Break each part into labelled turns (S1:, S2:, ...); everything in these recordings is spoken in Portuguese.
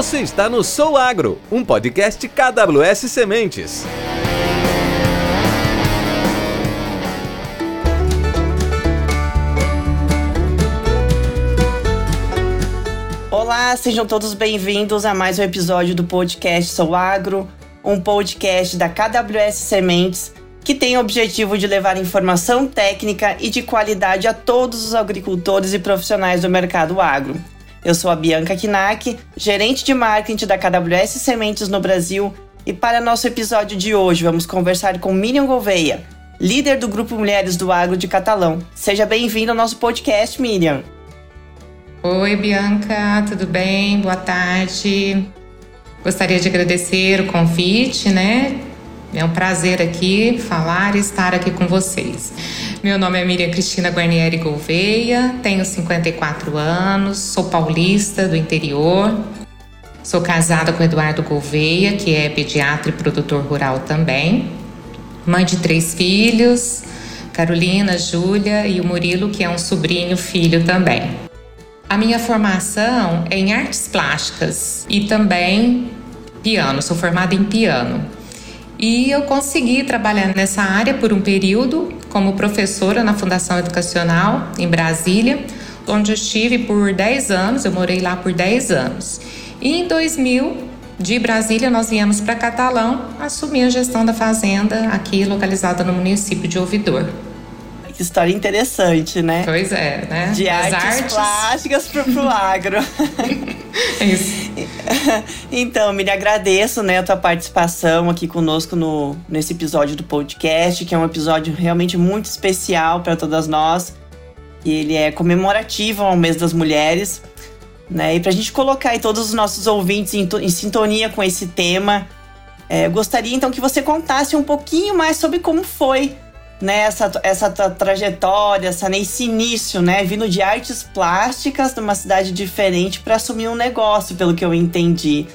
S1: Você está no Sou Agro, um podcast KWS Sementes.
S2: Olá, sejam todos bem-vindos a mais um episódio do podcast Sou Agro, um podcast da KWS Sementes que tem o objetivo de levar informação técnica e de qualidade a todos os agricultores e profissionais do mercado agro. Eu sou a Bianca Kinak, gerente de marketing da KWS Sementes no Brasil, e para nosso episódio de hoje vamos conversar com Miriam Gouveia, líder do Grupo Mulheres do Agro de Catalão. Seja bem-vinda ao nosso podcast, Miriam.
S3: Oi, Bianca, tudo bem? Boa tarde. Gostaria de agradecer o convite, né? É um prazer aqui falar e estar aqui com vocês. Meu nome é Miriam Cristina Guarnieri Gouveia, tenho 54 anos, sou paulista do interior, sou casada com Eduardo Gouveia, que é pediatra e produtor rural também, mãe de três filhos, Carolina, Júlia e o Murilo, que é um sobrinho filho também. A minha formação é em artes plásticas e também piano, sou formada em piano. E eu consegui trabalhar nessa área por um período como professora na Fundação Educacional em Brasília, onde eu estive por 10 anos, eu morei lá por 10 anos. E em 2000, de Brasília, nós viemos para Catalão assumir a gestão da fazenda aqui localizada no município de Ouvidor.
S2: Que história interessante, né?
S3: Pois é, né?
S2: De artes, artes, plásticas para o agro.
S3: Isso.
S2: então, me agradeço, né, a tua participação aqui conosco no, nesse episódio do podcast, que é um episódio realmente muito especial para todas nós. E ele é comemorativo ao mês das mulheres, né? E para a gente colocar aí todos os nossos ouvintes em, em sintonia com esse tema, é, eu gostaria então que você contasse um pouquinho mais sobre como foi né, essa, essa trajetória, essa, nesse início, né, vindo de artes plásticas numa cidade diferente para assumir um negócio, pelo que eu entendi,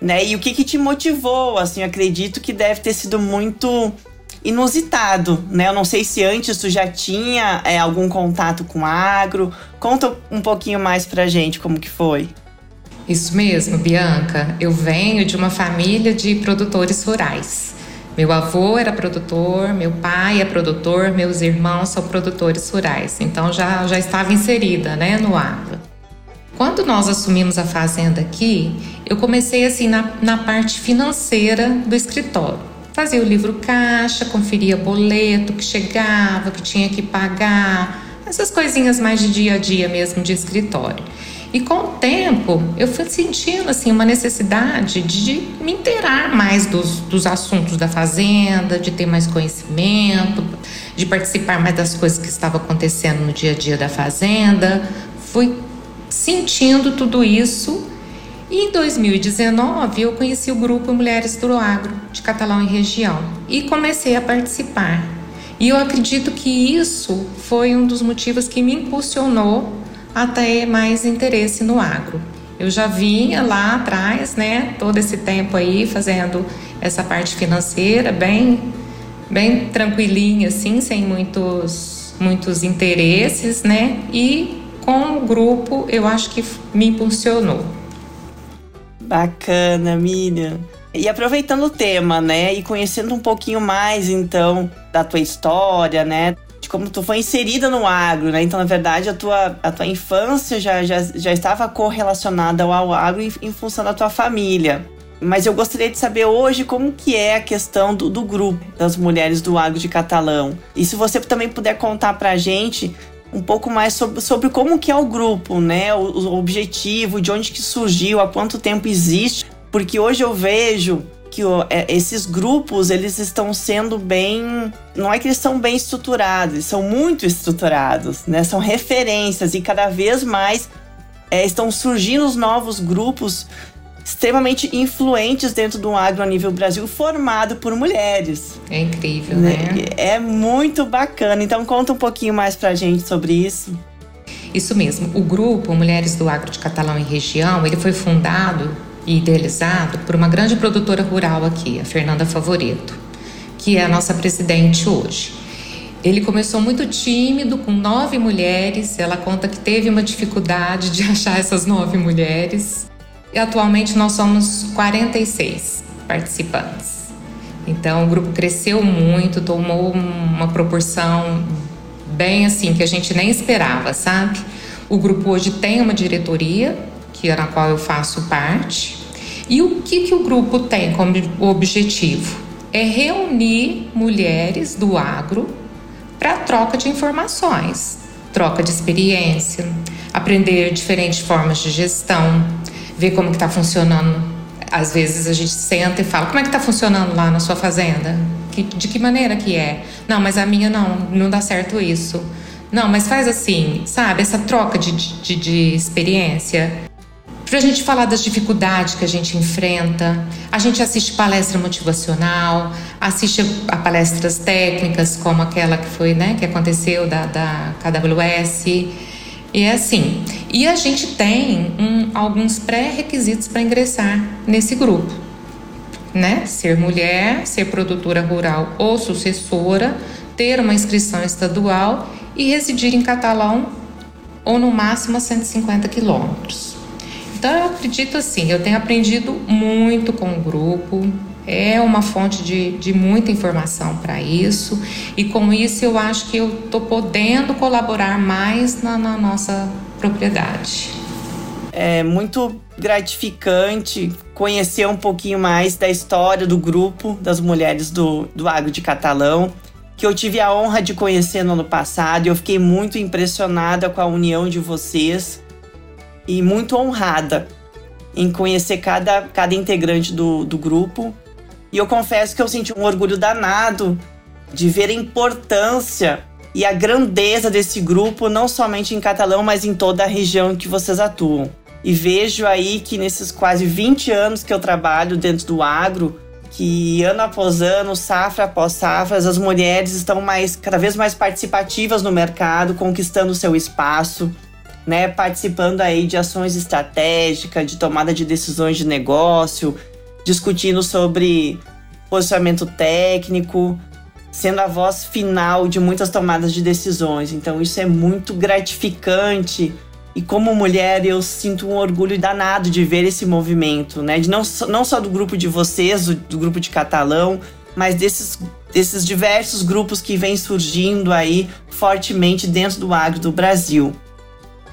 S2: né? E o que que te motivou? Assim, eu acredito que deve ter sido muito inusitado, né? Eu não sei se antes tu já tinha é, algum contato com agro. Conta um pouquinho mais pra gente como que foi.
S3: Isso mesmo, Bianca. Eu venho de uma família de produtores rurais. Meu avô era produtor, meu pai é produtor, meus irmãos são produtores rurais, então já, já estava inserida né, no agro. Quando nós assumimos a fazenda aqui, eu comecei assim na, na parte financeira do escritório. Fazia o livro caixa, conferia boleto que chegava, que tinha que pagar, essas coisinhas mais de dia a dia mesmo de escritório. E com o tempo, eu fui sentindo assim uma necessidade de me inteirar mais dos, dos assuntos da fazenda, de ter mais conhecimento, de participar mais das coisas que estavam acontecendo no dia a dia da fazenda. Fui sentindo tudo isso. E em 2019 eu conheci o grupo Mulheres do Agro de Catalão e região e comecei a participar. E eu acredito que isso foi um dos motivos que me impulsionou a ter mais interesse no agro. Eu já vinha lá atrás, né, todo esse tempo aí fazendo essa parte financeira bem bem tranquilinha assim, sem muitos muitos interesses, né? E com o grupo eu acho que me impulsionou.
S2: Bacana, Miriam. E aproveitando o tema, né, e conhecendo um pouquinho mais então da tua história, né, de como tu foi inserida no agro, né? Então, na verdade, a tua, a tua infância já, já, já estava correlacionada ao agro em, em função da tua família. Mas eu gostaria de saber hoje como que é a questão do, do grupo das mulheres do agro de Catalão. E se você também puder contar pra gente um pouco mais sobre, sobre como que é o grupo, né? O, o objetivo, de onde que surgiu, há quanto tempo existe. Porque hoje eu vejo que é, esses grupos eles estão sendo bem, não é que eles são bem estruturados, eles são muito estruturados, né? São referências e cada vez mais é, estão surgindo os novos grupos extremamente influentes dentro do agro a nível Brasil, formado por mulheres.
S3: É incrível, né? né?
S2: É muito bacana. Então conta um pouquinho mais pra gente sobre isso.
S3: Isso mesmo. O grupo Mulheres do Agro de Catalão e Região, ele foi fundado e idealizado por uma grande produtora rural aqui, a Fernanda Favoreto, que é a nossa presidente hoje. Ele começou muito tímido, com nove mulheres. Ela conta que teve uma dificuldade de achar essas nove mulheres. e atualmente nós somos 46 participantes. Então o grupo cresceu muito, tomou uma proporção bem assim que a gente nem esperava, sabe? O grupo hoje tem uma diretoria, que na qual eu faço parte. E o que, que o grupo tem como objetivo? É reunir mulheres do agro para troca de informações, troca de experiência, aprender diferentes formas de gestão, ver como que está funcionando. Às vezes a gente senta e fala, como é que está funcionando lá na sua fazenda? De que maneira que é? Não, mas a minha não, não dá certo isso. Não, mas faz assim, sabe? Essa troca de, de, de experiência. Para a gente falar das dificuldades que a gente enfrenta, a gente assiste palestra motivacional, assiste a palestras técnicas, como aquela que foi, né, que aconteceu da, da KWS. E é assim. E a gente tem um, alguns pré-requisitos para ingressar nesse grupo. Né? Ser mulher, ser produtora rural ou sucessora, ter uma inscrição estadual e residir em Catalão ou no máximo a 150 quilômetros. Então eu acredito assim, eu tenho aprendido muito com o grupo, é uma fonte de, de muita informação para isso, e com isso eu acho que eu estou podendo colaborar mais na, na nossa propriedade.
S2: É muito gratificante conhecer um pouquinho mais da história do grupo das mulheres do, do Agro de Catalão, que eu tive a honra de conhecer no ano passado e eu fiquei muito impressionada com a união de vocês e muito honrada em conhecer cada, cada integrante do, do grupo e eu confesso que eu senti um orgulho danado de ver a importância e a grandeza desse grupo, não somente em Catalão, mas em toda a região que vocês atuam. E vejo aí que nesses quase 20 anos que eu trabalho dentro do agro, que ano após ano, safra após safra, as mulheres estão mais cada vez mais participativas no mercado, conquistando seu espaço, né, participando aí de ações estratégicas, de tomada de decisões de negócio, discutindo sobre posicionamento técnico, sendo a voz final de muitas tomadas de decisões. Então isso é muito gratificante. E como mulher, eu sinto um orgulho danado de ver esse movimento, né? De não, não só do grupo de vocês, do, grupo de Catalão, mas desses, desses diversos grupos que vêm surgindo aí fortemente dentro do agro do Brasil.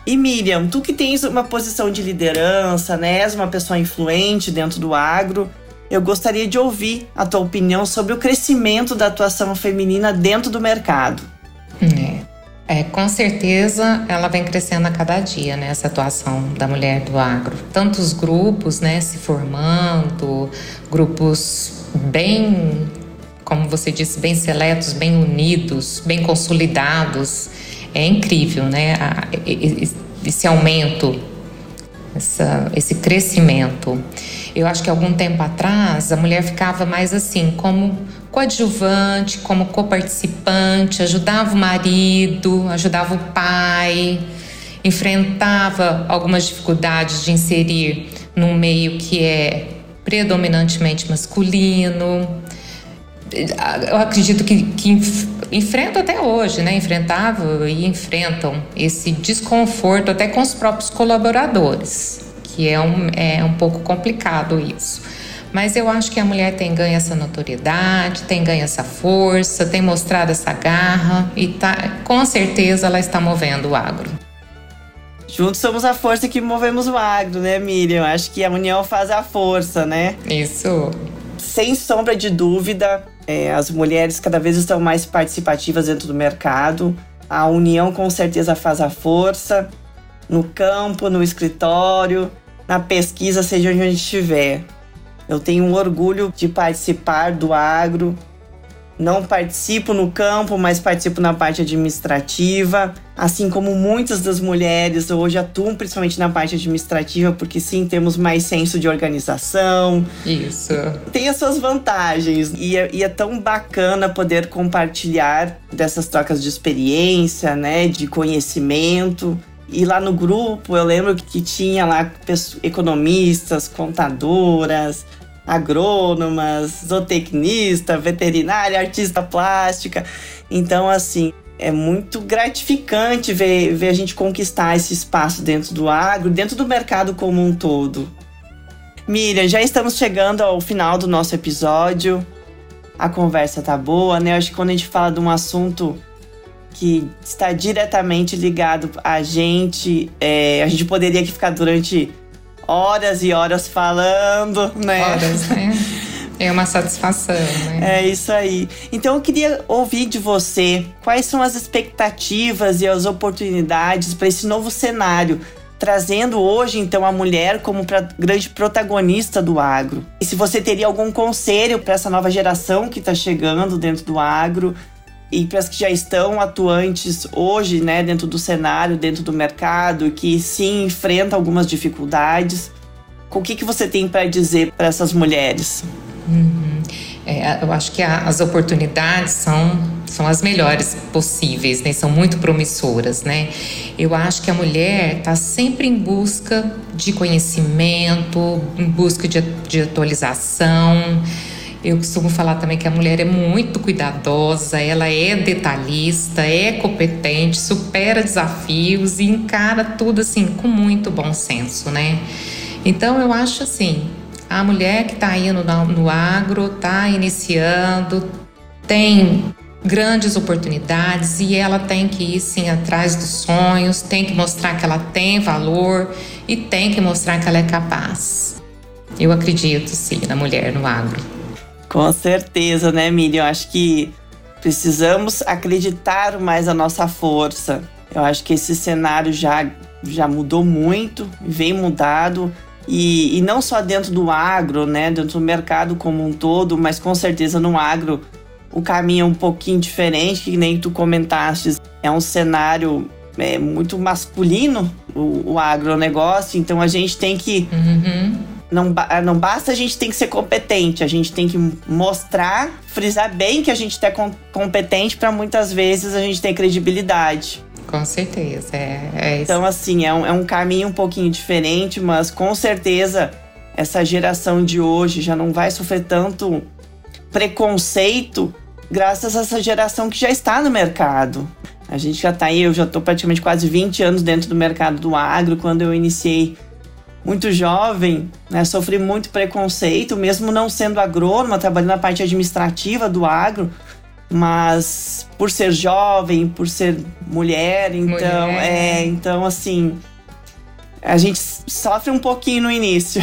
S2: E Miriam, tu que tens uma posição de liderança, né? És uma pessoa influente dentro do agro. Eu gostaria de ouvir a tua opinião sobre o crescimento da atuação feminina dentro do mercado.
S3: É. É, com certeza ela vem crescendo a cada dia, né, essa atuação da mulher do agro. Tantos grupos, né, se formando, grupos bem, como você disse, bem seletos, bem unidos, bem consolidados é incrível, né? Esse aumento, essa, esse crescimento. Eu acho que algum tempo atrás a mulher ficava mais assim, como coadjuvante, como coparticipante, ajudava o marido, ajudava o pai, enfrentava algumas dificuldades de inserir num meio que é predominantemente masculino. Eu acredito que, que enfrentam até hoje, né? Enfrentavam e enfrentam esse desconforto até com os próprios colaboradores, que é um, é um pouco complicado isso. Mas eu acho que a mulher tem ganho essa notoriedade, tem ganho essa força, tem mostrado essa garra e tá, com certeza ela está movendo o agro.
S2: Juntos somos a força que movemos o agro, né, Miriam? Acho que a união faz a força, né?
S3: Isso.
S2: Sem sombra de dúvida, é, as mulheres cada vez estão mais participativas dentro do mercado. A união com certeza faz a força no campo, no escritório, na pesquisa, seja onde a gente estiver. Eu tenho um orgulho de participar do agro, não participo no campo, mas participo na parte administrativa. Assim como muitas das mulheres hoje atuam principalmente na parte administrativa, porque sim, temos mais senso de organização.
S3: Isso.
S2: Tem as suas vantagens. E é, e é tão bacana poder compartilhar dessas trocas de experiência, né? De conhecimento. E lá no grupo eu lembro que tinha lá economistas, contadoras, agrônomas, zootecnista, veterinária, artista plástica. Então, assim, é muito gratificante ver, ver a gente conquistar esse espaço dentro do agro, dentro do mercado como um todo. Miriam, já estamos chegando ao final do nosso episódio. A conversa tá boa, né? Eu acho que quando a gente fala de um assunto que está diretamente ligado a gente, é, a gente poderia aqui ficar durante horas e horas falando, né?
S3: Horas, né? É uma satisfação, né?
S2: É isso aí. Então eu queria ouvir de você quais são as expectativas e as oportunidades para esse novo cenário, trazendo hoje então a mulher como grande protagonista do agro. E se você teria algum conselho para essa nova geração que está chegando dentro do agro e para as que já estão atuantes hoje, né, dentro do cenário, dentro do mercado, que sim enfrenta algumas dificuldades. O que, que você tem para dizer para essas mulheres?
S3: Uhum. É, eu acho que a, as oportunidades são, são as melhores possíveis, né? São muito promissoras, né? Eu acho que a mulher está sempre em busca de conhecimento, em busca de, de atualização. Eu costumo falar também que a mulher é muito cuidadosa, ela é detalhista, é competente, supera desafios e encara tudo assim com muito bom senso, né? Então eu acho assim, a mulher que está indo no agro, está iniciando, tem grandes oportunidades e ela tem que ir sim atrás dos sonhos, tem que mostrar que ela tem valor e tem que mostrar que ela é capaz. Eu acredito sim na mulher no agro.
S2: Com certeza, né, Miriam? Eu acho que precisamos acreditar mais a nossa força. Eu acho que esse cenário já, já mudou muito, vem mudado. E, e não só dentro do agro, né, dentro do mercado como um todo, mas com certeza no agro o caminho é um pouquinho diferente, que nem tu comentaste. É um cenário é, muito masculino, o, o agronegócio, então a gente tem que. Uhum. Não, não basta a gente tem que ser competente, a gente tem que mostrar, frisar bem que a gente é competente para muitas vezes a gente ter credibilidade.
S3: Com certeza, é, é isso.
S2: Então, assim, é um, é um caminho um pouquinho diferente, mas com certeza essa geração de hoje já não vai sofrer tanto preconceito graças a essa geração que já está no mercado. A gente já está aí, eu já estou praticamente quase 20 anos dentro do mercado do agro. Quando eu iniciei muito jovem, né, sofri muito preconceito, mesmo não sendo agrônoma, trabalhando na parte administrativa do agro mas por ser jovem, por ser mulher, então, mulher. é, então assim, a gente sofre um pouquinho no início.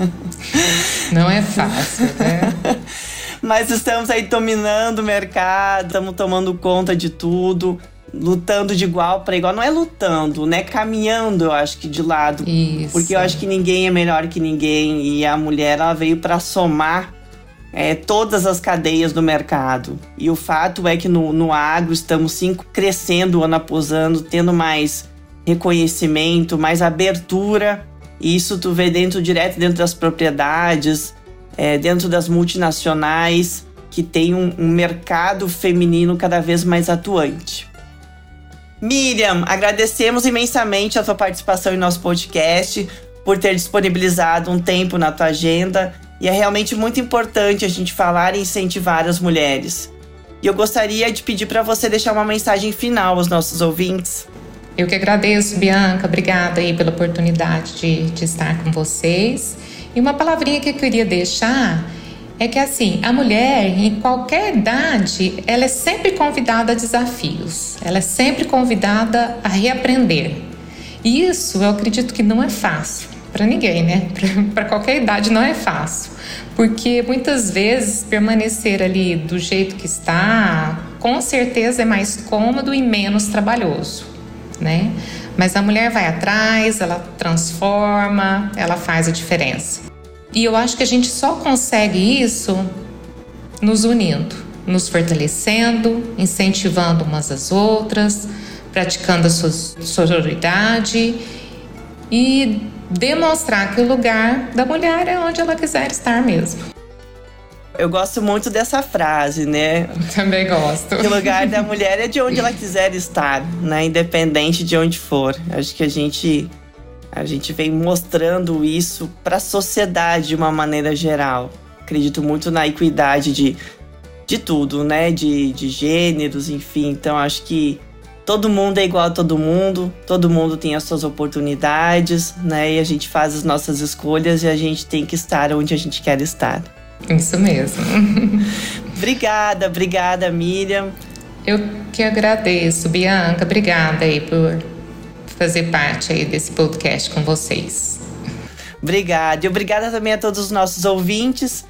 S3: Não é fácil, né?
S2: Mas estamos aí dominando o mercado, estamos tomando conta de tudo, lutando de igual para igual. Não é lutando, né? Caminhando, eu acho que de lado.
S3: Isso.
S2: Porque eu acho que ninguém é melhor que ninguém e a mulher ela veio para somar é, todas as cadeias do mercado. E o fato é que no, no agro estamos sim crescendo ano após ano, tendo mais reconhecimento, mais abertura. E isso tu vê dentro direto dentro das propriedades, é, dentro das multinacionais, que tem um, um mercado feminino cada vez mais atuante. Miriam, agradecemos imensamente a tua participação em nosso podcast, por ter disponibilizado um tempo na tua agenda e é realmente muito importante a gente falar e incentivar as mulheres. E eu gostaria de pedir para você deixar uma mensagem final aos nossos ouvintes.
S3: Eu que agradeço, Bianca. Obrigada aí pela oportunidade de, de estar com vocês. E uma palavrinha que eu queria deixar é que assim, a mulher em qualquer idade, ela é sempre convidada a desafios. Ela é sempre convidada a reaprender. E isso eu acredito que não é fácil para ninguém, né? Para qualquer idade não é fácil, porque muitas vezes permanecer ali do jeito que está, com certeza é mais cômodo e menos trabalhoso, né? Mas a mulher vai atrás, ela transforma, ela faz a diferença. E eu acho que a gente só consegue isso nos unindo, nos fortalecendo, incentivando umas às outras, praticando a sororidade e demonstrar que o lugar da mulher é onde ela quiser estar mesmo.
S2: Eu gosto muito dessa frase, né?
S3: Também gosto.
S2: Que o lugar da mulher é de onde ela quiser estar, né? Independente de onde for. Acho que a gente a gente vem mostrando isso para a sociedade de uma maneira geral. Acredito muito na equidade de, de tudo, né? De, de gêneros, enfim. Então acho que todo mundo é igual a todo mundo, todo mundo tem as suas oportunidades, né? E a gente faz as nossas escolhas e a gente tem que estar onde a gente quer estar.
S3: Isso mesmo.
S2: obrigada, obrigada, Miriam.
S3: Eu que agradeço, Bianca. Obrigada aí por fazer parte aí desse podcast com vocês.
S2: Obrigada. E obrigada também a todos os nossos ouvintes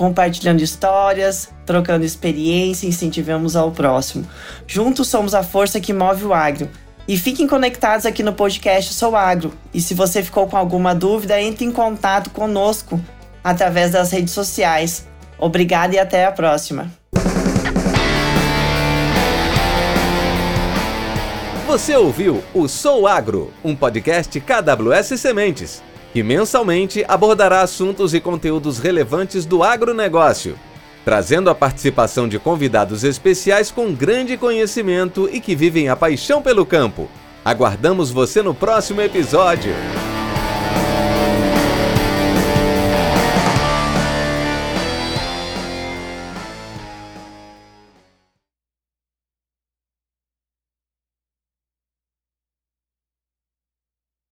S2: compartilhando histórias, trocando experiência, incentivamos ao próximo. Juntos somos a força que move o agro. E fiquem conectados aqui no podcast Sou Agro. E se você ficou com alguma dúvida, entre em contato conosco através das redes sociais. Obrigada e até a próxima.
S1: Você ouviu o Sou Agro, um podcast KWS Sementes que mensalmente abordará assuntos e conteúdos relevantes do agronegócio, trazendo a participação de convidados especiais com grande conhecimento e que vivem a paixão pelo campo. Aguardamos você no próximo episódio.